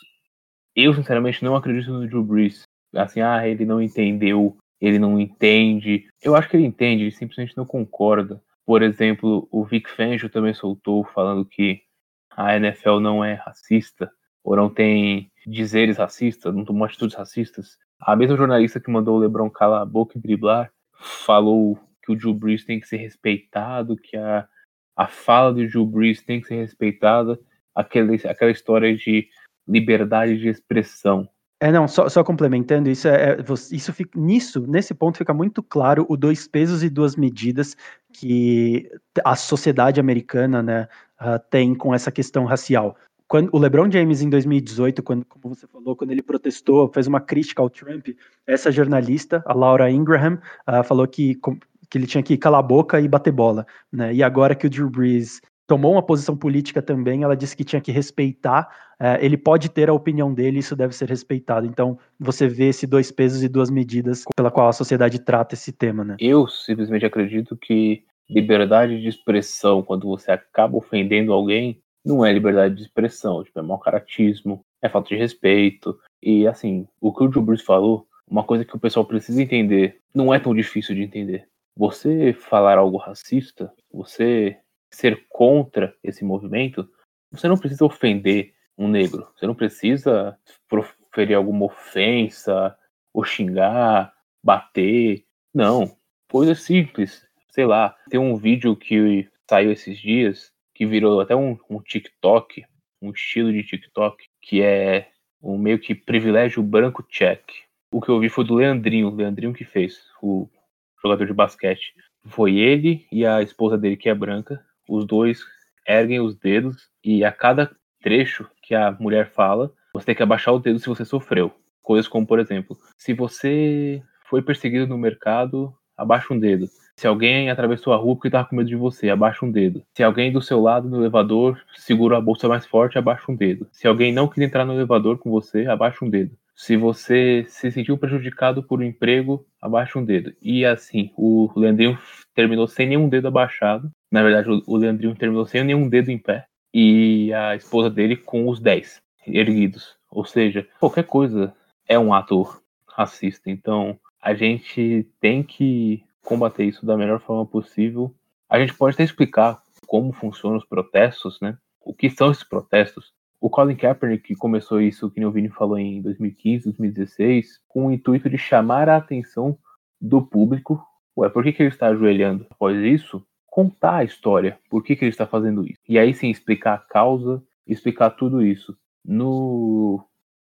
eu, sinceramente, não acredito no Drew Brees assim, ah, ele não entendeu, ele não entende. Eu acho que ele entende, ele simplesmente não concorda. Por exemplo, o Vic Fangio também soltou falando que a NFL não é racista, ou não tem dizeres racistas, não tomou atitudes racistas. A mesma jornalista que mandou o LeBron calar a boca e driblar falou que o Drew Brees tem que ser respeitado, que a, a fala do Drew Brees tem que ser respeitada, aquela, aquela história de liberdade de expressão. É, não, só, só complementando, isso é, é isso fica, nisso, nesse ponto fica muito claro o dois pesos e duas medidas que a sociedade americana, né, uh, tem com essa questão racial. Quando o LeBron James em 2018, quando, como você falou, quando ele protestou, fez uma crítica ao Trump, essa jornalista, a Laura Ingraham, uh, falou que que ele tinha que calar a boca e bater bola, né? E agora que o Drew Brees tomou uma posição política também, ela disse que tinha que respeitar, é, ele pode ter a opinião dele, isso deve ser respeitado. Então, você vê esses dois pesos e duas medidas pela qual a sociedade trata esse tema, né? Eu simplesmente acredito que liberdade de expressão, quando você acaba ofendendo alguém, não é liberdade de expressão, tipo, é mau caratismo, é falta de respeito. E assim, o que o Bruce falou, uma coisa que o pessoal precisa entender, não é tão difícil de entender. Você falar algo racista, você ser contra esse movimento, você não precisa ofender um negro. Você não precisa proferir alguma ofensa, ou xingar, bater. Não. Coisa simples. Sei lá, tem um vídeo que saiu esses dias, que virou até um, um TikTok, um estilo de TikTok, que é um meio que privilégio branco check. O que eu vi foi do Leandrinho, o Leandrinho que fez, o jogador de basquete. Foi ele e a esposa dele, que é branca, os dois erguem os dedos e a cada trecho que a mulher fala, você tem que abaixar o dedo se você sofreu. Coisas como, por exemplo, se você foi perseguido no mercado, abaixa um dedo. Se alguém atravessou a rua porque estava com medo de você, abaixa um dedo. Se alguém do seu lado no elevador segurou a bolsa mais forte, abaixa um dedo. Se alguém não quis entrar no elevador com você, abaixa um dedo. Se você se sentiu prejudicado por um emprego, abaixa um dedo. E assim, o Leandrinho terminou sem nenhum dedo abaixado. Na verdade, o Leandrinho terminou sem nenhum dedo em pé. E a esposa dele com os 10 erguidos. Ou seja, qualquer coisa é um ato racista. Então, a gente tem que combater isso da melhor forma possível. A gente pode até explicar como funcionam os protestos, né? O que são esses protestos? O Colin Kaepernick começou isso, que o Vini falou em 2015, 2016, com o intuito de chamar a atenção do público. Ué, por que, que ele está ajoelhando? Após isso, contar a história, por que, que ele está fazendo isso. E aí sim, explicar a causa, explicar tudo isso. No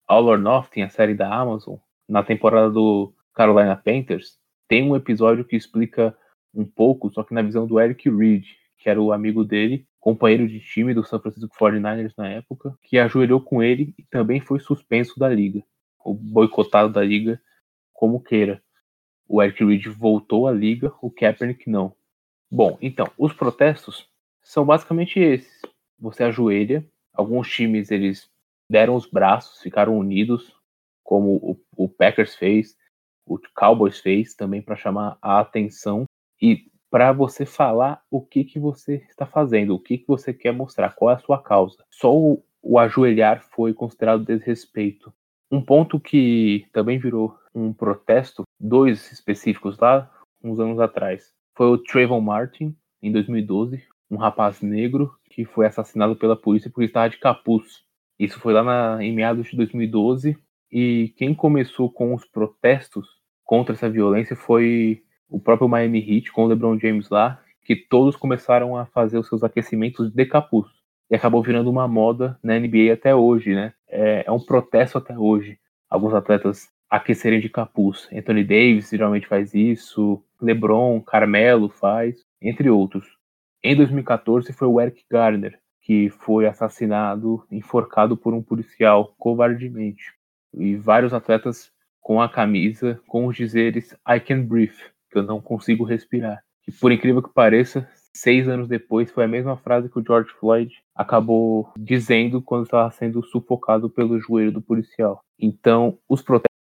All or Nothing, a série da Amazon, na temporada do Carolina Panthers, tem um episódio que explica um pouco, só que na visão do Eric Reed, que era o amigo dele, companheiro de time do San Francisco 49ers na época, que ajoelhou com ele e também foi suspenso da liga, ou boicotado da liga, como queira. O Eric Reed voltou à liga, o Kaepernick não. Bom, então, os protestos são basicamente esses. Você ajoelha, alguns times eles deram os braços, ficaram unidos, como o, o Packers fez, o Cowboys fez também para chamar a atenção e para você falar o que, que você está fazendo, o que, que você quer mostrar, qual é a sua causa. Só o, o ajoelhar foi considerado desrespeito. Um ponto que também virou um protesto, dois específicos lá, uns anos atrás, foi o Trayvon Martin, em 2012, um rapaz negro que foi assassinado pela polícia porque estava de capuz. Isso foi lá na, em meados de 2012 e quem começou com os protestos contra essa violência foi o próprio Miami Heat com o LeBron James lá, que todos começaram a fazer os seus aquecimentos de capuz e acabou virando uma moda na NBA até hoje, né? É, é um protesto até hoje. Alguns atletas aquecerem de capuz. Anthony Davis geralmente faz isso, LeBron, Carmelo faz, entre outros. Em 2014 foi o Eric Garner que foi assassinado, enforcado por um policial covardemente. E vários atletas com a camisa com os dizeres I can breathe, que eu não consigo respirar. E por incrível que pareça, seis anos depois foi a mesma frase que o George Floyd acabou dizendo quando estava sendo sufocado pelo joelho do policial. Então, os protestos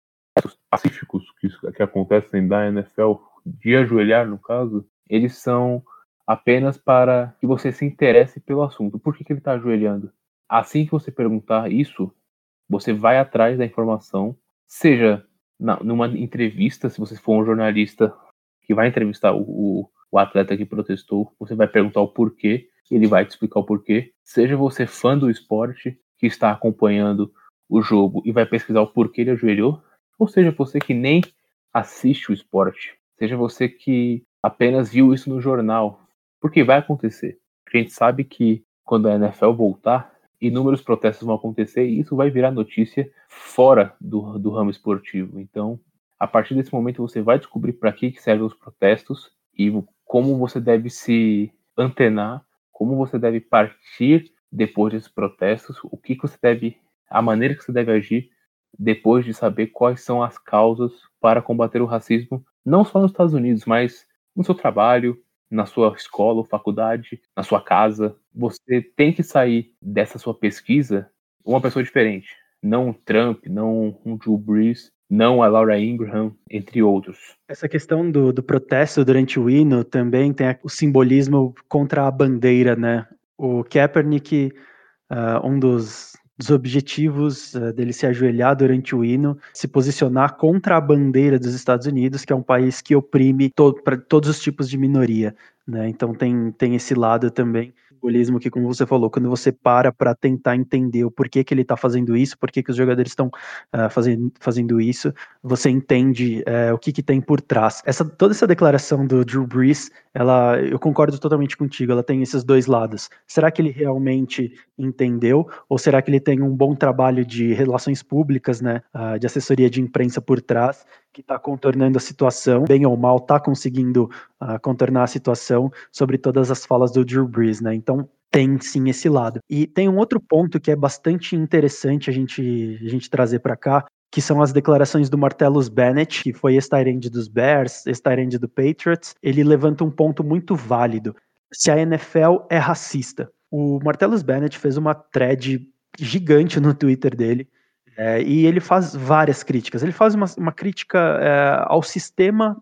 pacíficos que, que acontecem da NFL, de ajoelhar no caso, eles são apenas para que você se interesse pelo assunto. Por que, que ele está ajoelhando? Assim que você perguntar isso, você vai atrás da informação, seja na, numa entrevista, se você for um jornalista que vai entrevistar o, o, o atleta que protestou, você vai perguntar o porquê, ele vai te explicar o porquê. Seja você fã do esporte, que está acompanhando o jogo e vai pesquisar o porquê ele ajoelhou, ou seja você que nem assiste o esporte, seja você que apenas viu isso no jornal, porque vai acontecer. A gente sabe que quando a NFL voltar, inúmeros protestos vão acontecer e isso vai virar notícia fora do, do ramo esportivo. Então, a partir desse momento, você vai descobrir para que, que servem os protestos e como você deve se antenar, como você deve partir depois desses protestos, o que, que você deve, a maneira que você deve agir depois de saber quais são as causas para combater o racismo, não só nos Estados Unidos, mas no seu trabalho, na sua escola ou faculdade, na sua casa. Você tem que sair dessa sua pesquisa uma pessoa diferente. Não um Trump, não um Drew Brees, não a Laura Ingraham, entre outros. Essa questão do, do protesto durante o hino também tem o simbolismo contra a bandeira, né? O Kaepernick, uh, um dos dos objetivos uh, dele se ajoelhar durante o hino, se posicionar contra a bandeira dos Estados Unidos, que é um país que oprime to todos os tipos de minoria. Né? Então tem, tem esse lado também simbolismo que, como você falou, quando você para para tentar entender o porquê que ele está fazendo isso, por que os jogadores estão uh, fazendo, fazendo isso, você entende uh, o que, que tem por trás. Essa, toda essa declaração do Drew Brees, ela, eu concordo totalmente contigo, ela tem esses dois lados. Será que ele realmente entendeu, ou será que ele tem um bom trabalho de relações públicas, né, uh, de assessoria de imprensa por trás, que está contornando a situação, bem ou mal, está conseguindo uh, contornar a situação sobre todas as falas do Drew Brees, né? Então tem sim esse lado. E tem um outro ponto que é bastante interessante a gente, a gente trazer para cá, que são as declarações do Martellus Bennett, que foi ex-Tyrande dos Bears, ex-Tyrande do Patriots. Ele levanta um ponto muito válido. Se a NFL é racista. O Martellus Bennett fez uma thread gigante no Twitter dele, é, e ele faz várias críticas. Ele faz uma, uma crítica é, ao sistema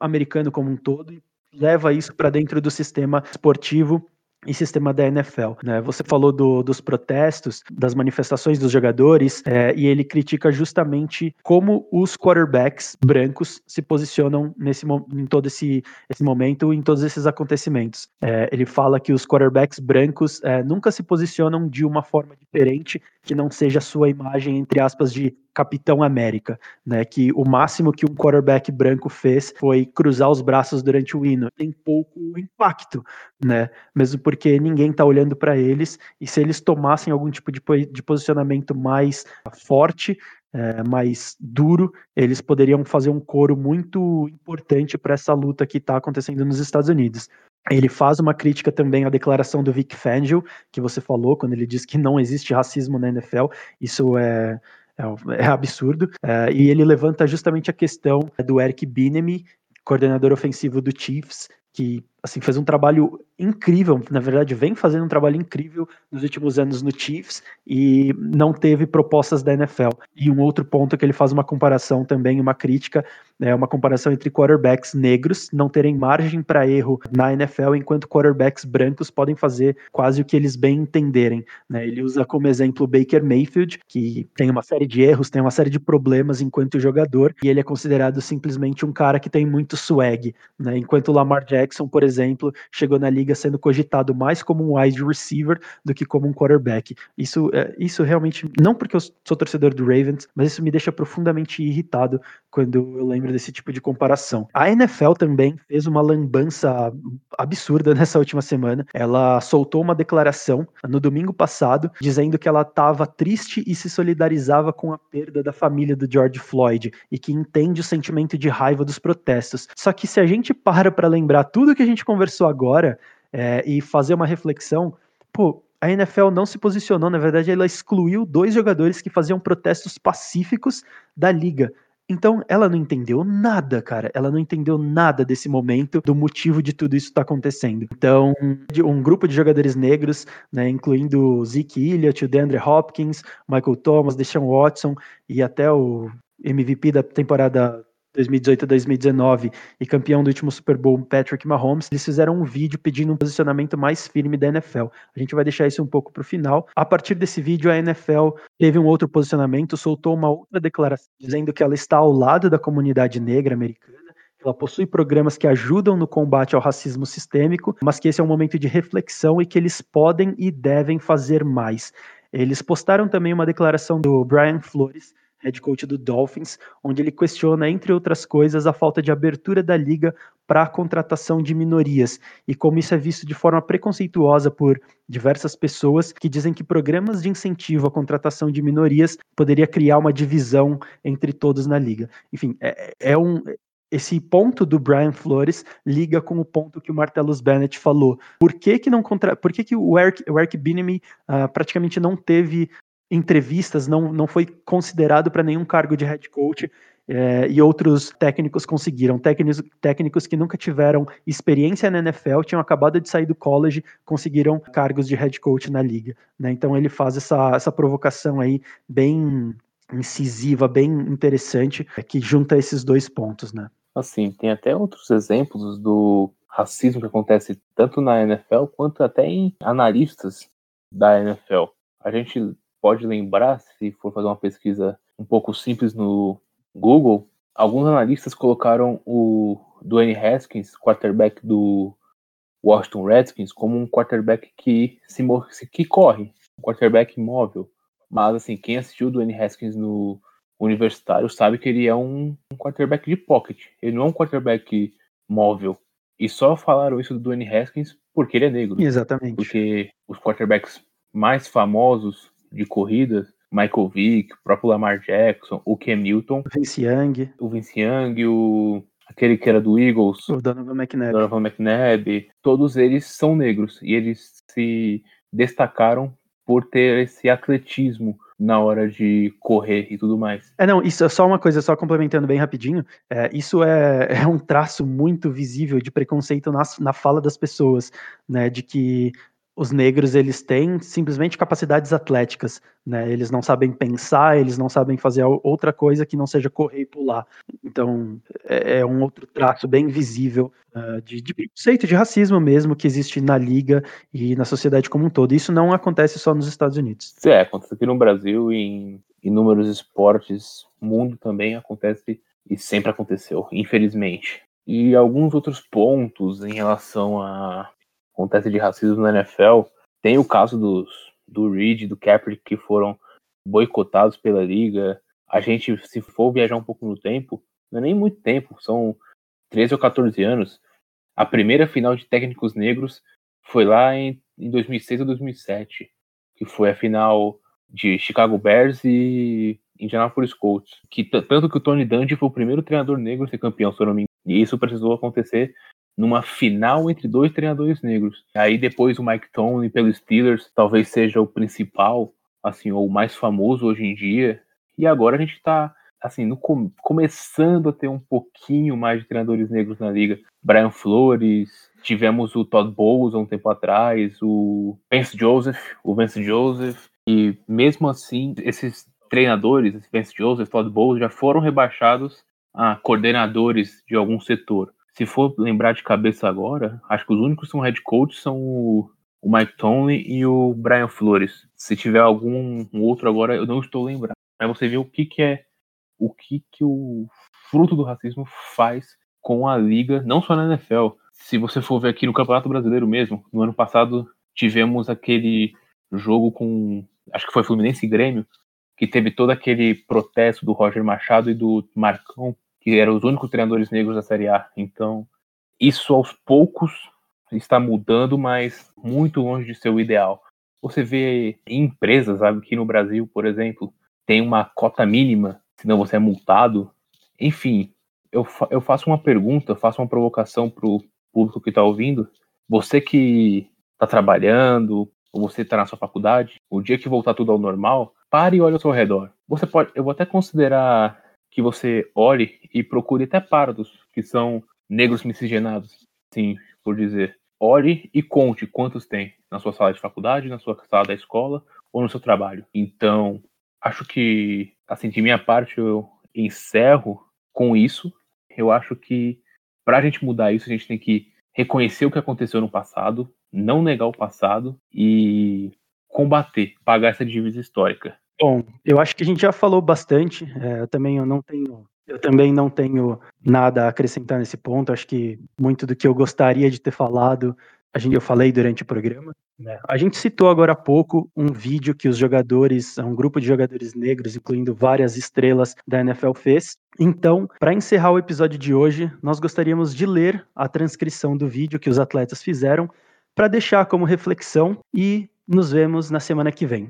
americano como um todo e leva isso para dentro do sistema esportivo e sistema da NFL. Né? Você falou do, dos protestos, das manifestações dos jogadores, é, e ele critica justamente como os quarterbacks brancos se posicionam nesse, em todo esse, esse momento, em todos esses acontecimentos. É, ele fala que os quarterbacks brancos é, nunca se posicionam de uma forma diferente que não seja a sua imagem, entre aspas, de Capitão América, né? Que o máximo que um quarterback branco fez foi cruzar os braços durante o hino. Tem pouco impacto, né? Mesmo porque ninguém tá olhando para eles e se eles tomassem algum tipo de, de posicionamento mais forte, é, mais duro, eles poderiam fazer um coro muito importante para essa luta que está acontecendo nos Estados Unidos. Ele faz uma crítica também à declaração do Vic Fangio, que você falou, quando ele diz que não existe racismo na NFL. Isso é, é, é absurdo. É, e ele levanta justamente a questão do Eric Bieniemy, coordenador ofensivo do Chiefs, que assim fez um trabalho incrível, na verdade vem fazendo um trabalho incrível nos últimos anos no Chiefs e não teve propostas da NFL. E um outro ponto é que ele faz uma comparação também, uma crítica, é uma comparação entre quarterbacks negros não terem margem para erro na NFL, enquanto quarterbacks brancos podem fazer quase o que eles bem entenderem. Né? Ele usa como exemplo o Baker Mayfield, que tem uma série de erros, tem uma série de problemas enquanto jogador, e ele é considerado simplesmente um cara que tem muito swag, né? enquanto o Lamar Jackson, por exemplo, chegou na liga sendo cogitado mais como um wide receiver do que como um quarterback. Isso, é, isso realmente, não porque eu sou torcedor do Ravens, mas isso me deixa profundamente irritado quando eu lembro desse tipo de comparação. A NFL também fez uma lambança absurda nessa última semana. Ela soltou uma declaração no domingo passado dizendo que ela estava triste e se solidarizava com a perda da família do George Floyd e que entende o sentimento de raiva dos protestos. Só que se a gente para para lembrar tudo que a gente conversou agora é, e fazer uma reflexão, pô, a NFL não se posicionou, na verdade, ela excluiu dois jogadores que faziam protestos pacíficos da liga. Então, ela não entendeu nada, cara. Ela não entendeu nada desse momento, do motivo de tudo isso estar tá acontecendo. Então, um grupo de jogadores negros, né, incluindo Zeke Elliott, o DeAndre Hopkins, Michael Thomas, Deshaun Watson e até o MVP da temporada 2018 a 2019 e campeão do último Super Bowl, Patrick Mahomes, eles fizeram um vídeo pedindo um posicionamento mais firme da NFL. A gente vai deixar isso um pouco para o final. A partir desse vídeo, a NFL teve um outro posicionamento, soltou uma outra declaração dizendo que ela está ao lado da comunidade negra americana. Ela possui programas que ajudam no combate ao racismo sistêmico, mas que esse é um momento de reflexão e que eles podem e devem fazer mais. Eles postaram também uma declaração do Brian Flores, head coach do Dolphins, onde ele questiona, entre outras coisas, a falta de abertura da liga para a contratação de minorias e como isso é visto de forma preconceituosa por diversas pessoas que dizem que programas de incentivo à contratação de minorias poderia criar uma divisão entre todos na liga. Enfim, é, é um esse ponto do Brian Flores liga com o ponto que o Martellus Bennett falou. Por que que não contra... Por que, que o Eric, o Eric Bieniemy uh, praticamente não teve entrevistas, não, não foi considerado para nenhum cargo de head coach. É, e outros técnicos conseguiram. Técnicos, técnicos que nunca tiveram experiência na NFL, tinham acabado de sair do college, conseguiram cargos de head coach na liga. Né? Então ele faz essa, essa provocação aí bem incisiva, bem interessante, é, que junta esses dois pontos. Né? Assim, tem até outros exemplos do racismo que acontece tanto na NFL quanto até em analistas da NFL. A gente pode lembrar, se for fazer uma pesquisa um pouco simples no Google, alguns analistas colocaram o Dwayne Haskins, quarterback do Washington Redskins, como um quarterback que se que corre, um quarterback móvel. Mas assim, quem assistiu o Dwayne Haskins no universitário sabe que ele é um, um quarterback de pocket. Ele não é um quarterback móvel. E só falaram isso do Dwayne Haskins porque ele é negro. Exatamente. Porque os quarterbacks mais famosos de corridas, Michael Vick, o próprio Lamar Jackson, o Cam Newton, o Vince Young, o Vince Young, o aquele que era do Eagles, o Donovan McNabb, Donovan McNabb, todos eles são negros e eles se destacaram por ter esse atletismo na hora de correr e tudo mais. É, não, isso é só uma coisa, só complementando bem rapidinho, é, isso é, é um traço muito visível de preconceito na, na fala das pessoas, né, de que os negros eles têm simplesmente capacidades atléticas, né? Eles não sabem pensar, eles não sabem fazer outra coisa que não seja correr e pular. Então é, é um outro traço bem visível uh, de, de preconceito, de racismo mesmo que existe na liga e na sociedade como um todo. Isso não acontece só nos Estados Unidos. É, acontece aqui no Brasil em inúmeros esportes, mundo também acontece e sempre aconteceu, infelizmente. E alguns outros pontos em relação a acontece de racismo na NFL, tem o caso dos, do Reed, do Kaepernick, que foram boicotados pela liga. A gente, se for viajar um pouco no tempo, não é nem muito tempo, são 13 ou 14 anos. A primeira final de técnicos negros foi lá em, em 2006 ou 2007, que foi a final de Chicago Bears e Indianapolis Colts. Que tanto que o Tony Dungy foi o primeiro treinador negro a ser campeão, se eu não me engano. E isso precisou acontecer numa final entre dois treinadores negros. Aí depois o Mike Tomlin pelos Steelers talvez seja o principal, assim, ou o mais famoso hoje em dia. E agora a gente está assim, no, começando a ter um pouquinho mais de treinadores negros na liga. Brian Flores, tivemos o Todd Bowles há um tempo atrás, o Vance Joseph, o Vance Joseph, e mesmo assim, esses treinadores, esse Vance Joseph, Todd Bowles, já foram rebaixados a coordenadores de algum setor. Se for lembrar de cabeça agora, acho que os únicos que são head coach são o, o Mike Tomlin e o Brian Flores. Se tiver algum outro agora, eu não estou lembrando. Mas você vê o que, que é o que, que o fruto do racismo faz com a liga, não só na NFL. Se você for ver aqui no Campeonato Brasileiro mesmo, no ano passado tivemos aquele jogo com, acho que foi Fluminense e Grêmio, que teve todo aquele protesto do Roger Machado e do Marcão, que eram os únicos treinadores negros da Série A. Então, isso aos poucos está mudando, mas muito longe de ser o ideal. Você vê em empresas, sabe, que no Brasil, por exemplo, tem uma cota mínima, senão você é multado. Enfim, eu, fa eu faço uma pergunta, faço uma provocação para o público que está ouvindo. Você que está trabalhando, ou você está na sua faculdade, o dia que voltar tudo ao normal, pare e olhe ao seu redor. Você pode, eu vou até considerar que você olhe e procure até pardos que são negros miscigenados, sim, por dizer. Olhe e conte quantos tem na sua sala de faculdade, na sua sala da escola ou no seu trabalho. Então, acho que, assim, de minha parte, eu encerro com isso. Eu acho que para a gente mudar isso, a gente tem que reconhecer o que aconteceu no passado, não negar o passado e combater, pagar essa dívida histórica. Bom, eu acho que a gente já falou bastante. É, eu também eu não tenho, eu também não tenho nada a acrescentar nesse ponto. Acho que muito do que eu gostaria de ter falado, a gente, eu falei durante o programa. Né? A gente citou agora há pouco um vídeo que os jogadores, um grupo de jogadores negros, incluindo várias estrelas da NFL, fez. Então, para encerrar o episódio de hoje, nós gostaríamos de ler a transcrição do vídeo que os atletas fizeram para deixar como reflexão e nos vemos na semana que vem.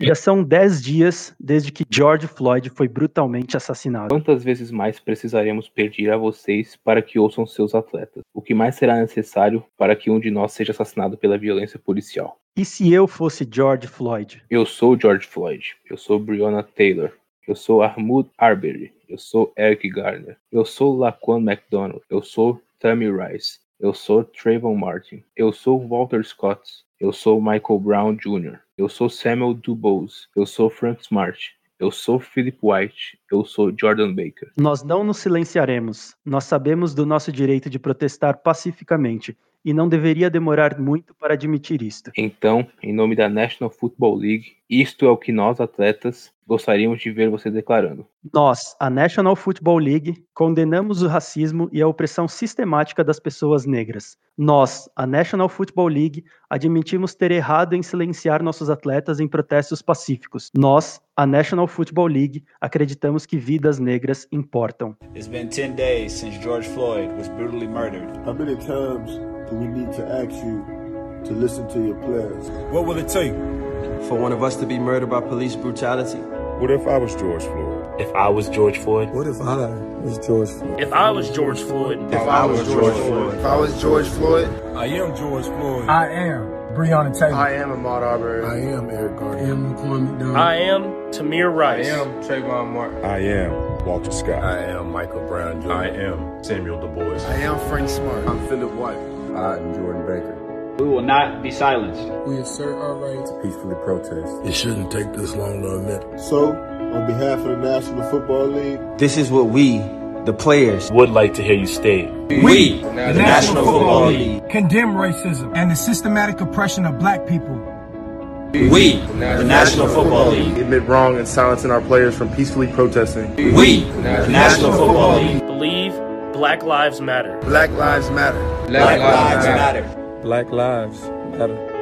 Já são 10 dias desde que George Floyd foi brutalmente assassinado. Quantas vezes mais precisaremos pedir a vocês para que ouçam seus atletas? O que mais será necessário para que um de nós seja assassinado pela violência policial? E se eu fosse George Floyd? Eu sou George Floyd. Eu sou Breonna Taylor. Eu sou Ahmud Arbery. Eu sou Eric Garner. Eu sou Laquan McDonald. Eu sou Tammy Rice. Eu sou Trayvon Martin. Eu sou Walter Scott. Eu sou Michael Brown Jr. Eu sou Samuel Dubose. Eu sou Frank Smart. Eu sou Philip White. Eu sou Jordan Baker. Nós não nos silenciaremos. Nós sabemos do nosso direito de protestar pacificamente e não deveria demorar muito para admitir isto. Então, em nome da National Football League, isto é o que nós, atletas, gostaríamos de ver você declarando. Nós, a National Football League, condenamos o racismo e a opressão sistemática das pessoas negras. Nós, a National Football League, admitimos ter errado em silenciar nossos atletas em protestos pacíficos. Nós, a National Football League, acreditamos que vidas negras importam. It's been 10 days since George Floyd was brutally murdered. How many times do we need to ask you to listen to your players? What will it take? For one of us to be murdered by police brutality? What if I was George Floyd? If I was George Floyd? What if I was George Floyd? If I was George Floyd? If I was George Floyd? If I was George Floyd? I am George Floyd. I am Breonna Taylor. I am Ahmaud Arbery. I am Eric Garner. I am Laquan McDonald. I am Tamir Rice. I am Trayvon Martin. I am Walter Scott. I am Michael Brown Jr. I am Samuel Du Bois. I am Frank Smart. I'm Philip White. I am Jordan Baker. We will not be silenced. We assert our right to peacefully protest. It shouldn't take this long to admit. So, on behalf of the National Football League, this is what we, the players, would like to hear you state. We, we the, National, National Football League, condemn racism and the systematic oppression of black people. We, the National Football League, admit wrong and silencing our players from peacefully protesting. We, the National Football League, believe Black Lives Matter. Black Lives Matter. Black, Black Lives, Matter. Matter. Black Lives Matter.